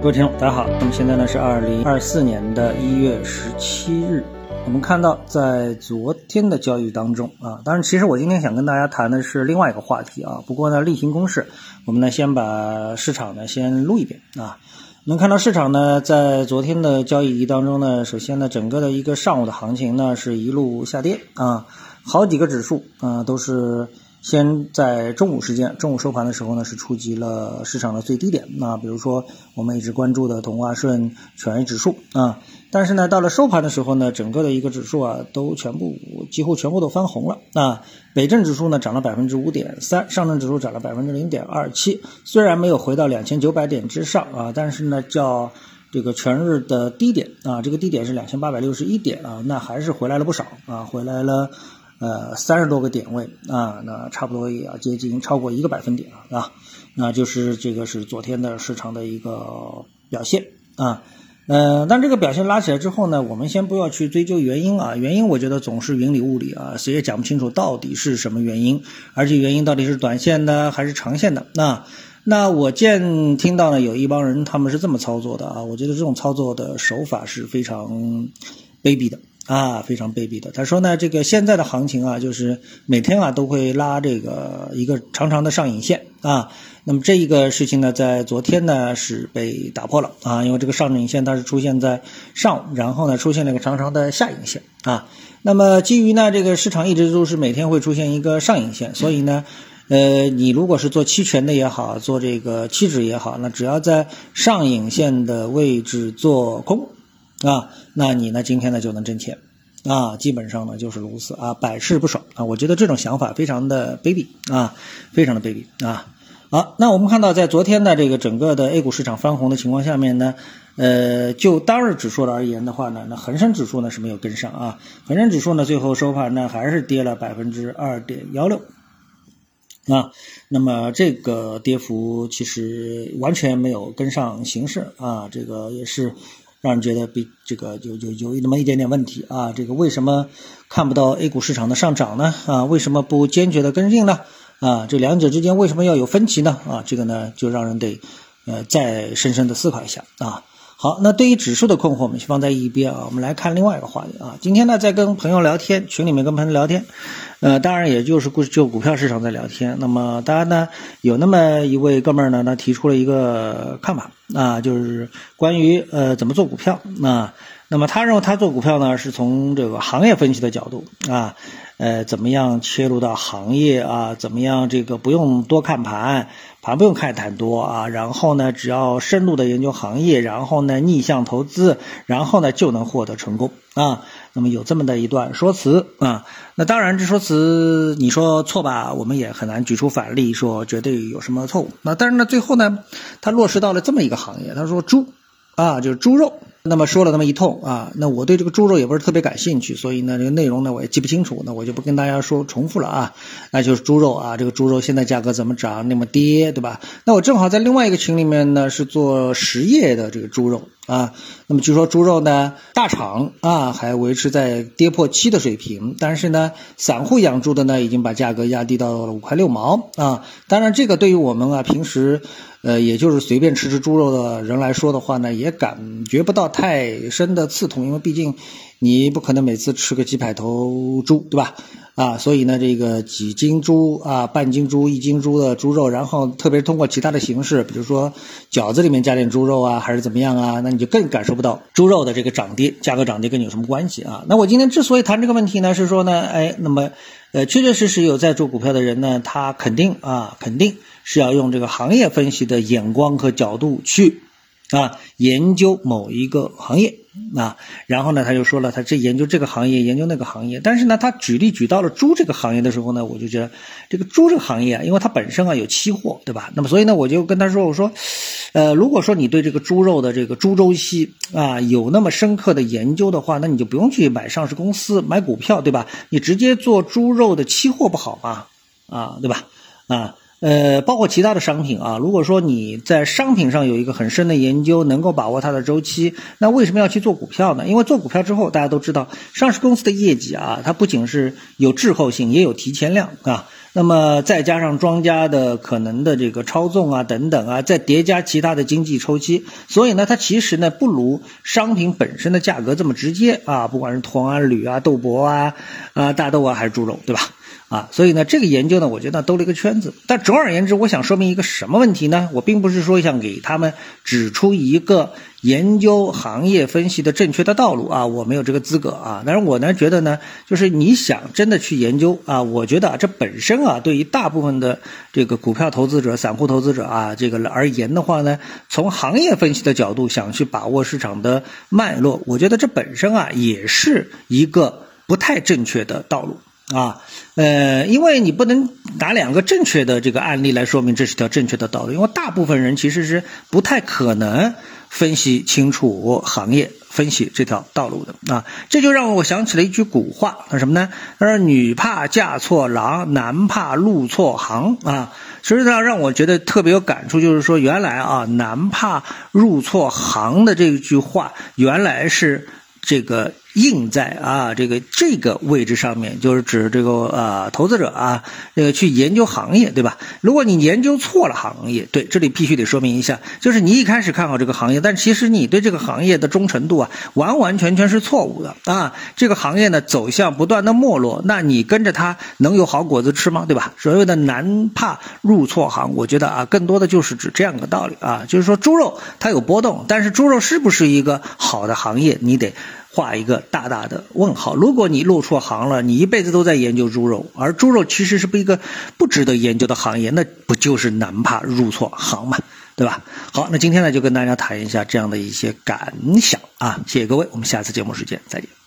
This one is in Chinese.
各位听众，大家好。那么现在呢是二零二四年的一月十七日。我们看到，在昨天的交易当中啊，当然，其实我今天想跟大家谈的是另外一个话题啊。不过呢，例行公事，我们呢先把市场呢先录一遍啊。能看到市场呢，在昨天的交易当中呢，首先呢，整个的一个上午的行情呢是一路下跌啊，好几个指数啊都是。先在中午时间，中午收盘的时候呢，是触及了市场的最低点。那比如说我们一直关注的同花顺权益指数啊，但是呢，到了收盘的时候呢，整个的一个指数啊，都全部几乎全部都翻红了啊。北证指数呢涨了百分之五点三，上证指数涨了百分之零点二七。虽然没有回到两千九百点之上啊，但是呢，叫这个全日的低点啊，这个低点是两千八百六十一点啊，那还是回来了不少啊，回来了。呃，三十多个点位啊，那差不多也要接近超过一个百分点了啊，那就是这个是昨天的市场的一个表现啊，呃，但这个表现拉起来之后呢，我们先不要去追究原因啊，原因我觉得总是云里雾里啊，谁也讲不清楚到底是什么原因，而且原因到底是短线的还是长线的那那我见听到呢，有一帮人他们是这么操作的啊，我觉得这种操作的手法是非常卑鄙的。啊，非常卑鄙的。他说呢，这个现在的行情啊，就是每天啊都会拉这个一个长长的上影线啊。那么这一个事情呢，在昨天呢是被打破了啊，因为这个上影线它是出现在上午，然后呢出现了一个长长的下影线啊。那么基于呢这个市场一直都是每天会出现一个上影线，所以呢，呃，你如果是做期权的也好，做这个期指也好，那只要在上影线的位置做空。啊，那你呢？今天呢就能挣钱，啊，基本上呢就是如此啊，百试不爽啊。我觉得这种想法非常的卑鄙啊，非常的卑鄙啊。好，那我们看到在昨天的这个整个的 A 股市场翻红的情况下面呢，呃，就当日指数而言的话呢，那恒生指数呢是没有跟上啊，恒生指数呢最后收盘呢还是跌了百分之二点幺六啊，那么这个跌幅其实完全没有跟上形势啊，这个也是。让人觉得比这个有有有那么一点点问题啊！这个为什么看不到 A 股市场的上涨呢？啊，为什么不坚决的跟进呢？啊，这两者之间为什么要有分歧呢？啊，这个呢就让人得呃再深深的思考一下啊。好，那对于指数的困惑，我们先放在一边啊。我们来看另外一个话题啊。今天呢，在跟朋友聊天，群里面跟朋友聊天，呃，当然也就是股就股票市场在聊天。那么，当然呢，有那么一位哥们儿呢，他提出了一个看法啊，就是关于呃怎么做股票啊。那么他认为他做股票呢，是从这个行业分析的角度啊，呃，怎么样切入到行业啊？怎么样这个不用多看盘？啊不用看太多啊，然后呢，只要深入的研究行业，然后呢，逆向投资，然后呢，就能获得成功啊。那么有这么的一段说辞啊，那当然这说辞你说错吧，我们也很难举出反例说绝对有什么错误。那但是呢，最后呢，他落实到了这么一个行业，他说猪啊，就是猪肉。那么说了那么一通啊，那我对这个猪肉也不是特别感兴趣，所以呢，这个内容呢我也记不清楚，那我就不跟大家说重复了啊。那就是猪肉啊，这个猪肉现在价格怎么涨，那么跌，对吧？那我正好在另外一个群里面呢是做实业的这个猪肉啊，那么据说猪肉呢大厂啊还维持在跌破七的水平，但是呢散户养猪的呢已经把价格压低到了五块六毛啊。当然这个对于我们啊平时。呃，也就是随便吃吃猪肉的人来说的话呢，也感觉不到太深的刺痛，因为毕竟你不可能每次吃个几百头猪，对吧？啊，所以呢，这个几斤猪啊、半斤猪、一斤猪的猪肉，然后特别是通过其他的形式，比如说饺子里面加点猪肉啊，还是怎么样啊，那你就更感受不到猪肉的这个涨跌，价格涨跌跟你有什么关系啊？那我今天之所以谈这个问题呢，是说呢，哎，那么呃，确确实实有在做股票的人呢，他肯定啊，肯定。是要用这个行业分析的眼光和角度去啊研究某一个行业啊，然后呢他就说了，他这研究这个行业，研究那个行业，但是呢他举例举到了猪这个行业的时候呢，我就觉得这个猪这个行业啊，因为它本身啊有期货，对吧？那么所以呢我就跟他说，我说，呃，如果说你对这个猪肉的这个猪周期啊有那么深刻的研究的话，那你就不用去买上市公司买股票，对吧？你直接做猪肉的期货不好吗？啊，对吧？啊。呃，包括其他的商品啊，如果说你在商品上有一个很深的研究，能够把握它的周期，那为什么要去做股票呢？因为做股票之后，大家都知道，上市公司的业绩啊，它不仅是有滞后性，也有提前量啊。那么再加上庄家的可能的这个操纵啊等等啊，再叠加其他的经济周期，所以呢，它其实呢不如商品本身的价格这么直接啊，不管是铜啊、铝啊、豆粕啊、啊大豆啊还是猪肉，对吧？啊，所以呢，这个研究呢，我觉得兜了一个圈子。但总而言之，我想说明一个什么问题呢？我并不是说想给他们指出一个研究行业分析的正确的道路啊，我没有这个资格啊。但是我呢，觉得呢，就是你想真的去研究啊，我觉得啊，这本身啊，对于大部分的这个股票投资者、散户投资者啊，这个而言的话呢，从行业分析的角度想去把握市场的脉络，我觉得这本身啊，也是一个不太正确的道路。啊，呃，因为你不能拿两个正确的这个案例来说明这是条正确的道路，因为大部分人其实是不太可能分析清楚行业、分析这条道路的啊。这就让我想起了一句古话，那什么呢？他说：“女怕嫁错郎，男怕入错行。”啊，实际上让我觉得特别有感触，就是说原来啊，“男怕入错行”的这句话，原来是这个。印在啊这个这个位置上面，就是指这个啊投资者啊，那个去研究行业，对吧？如果你研究错了行业，对，这里必须得说明一下，就是你一开始看好这个行业，但其实你对这个行业的忠诚度啊，完完全全是错误的啊！这个行业呢走向不断的没落，那你跟着它能有好果子吃吗？对吧？所谓的难怕入错行，我觉得啊，更多的就是指这样一个道理啊，就是说猪肉它有波动，但是猪肉是不是一个好的行业，你得。画一个大大的问号。如果你入错行了，你一辈子都在研究猪肉，而猪肉其实是不一个不值得研究的行业，那不就是难怕入错行嘛，对吧？好，那今天呢就跟大家谈一下这样的一些感想啊，谢谢各位，我们下次节目时间再见。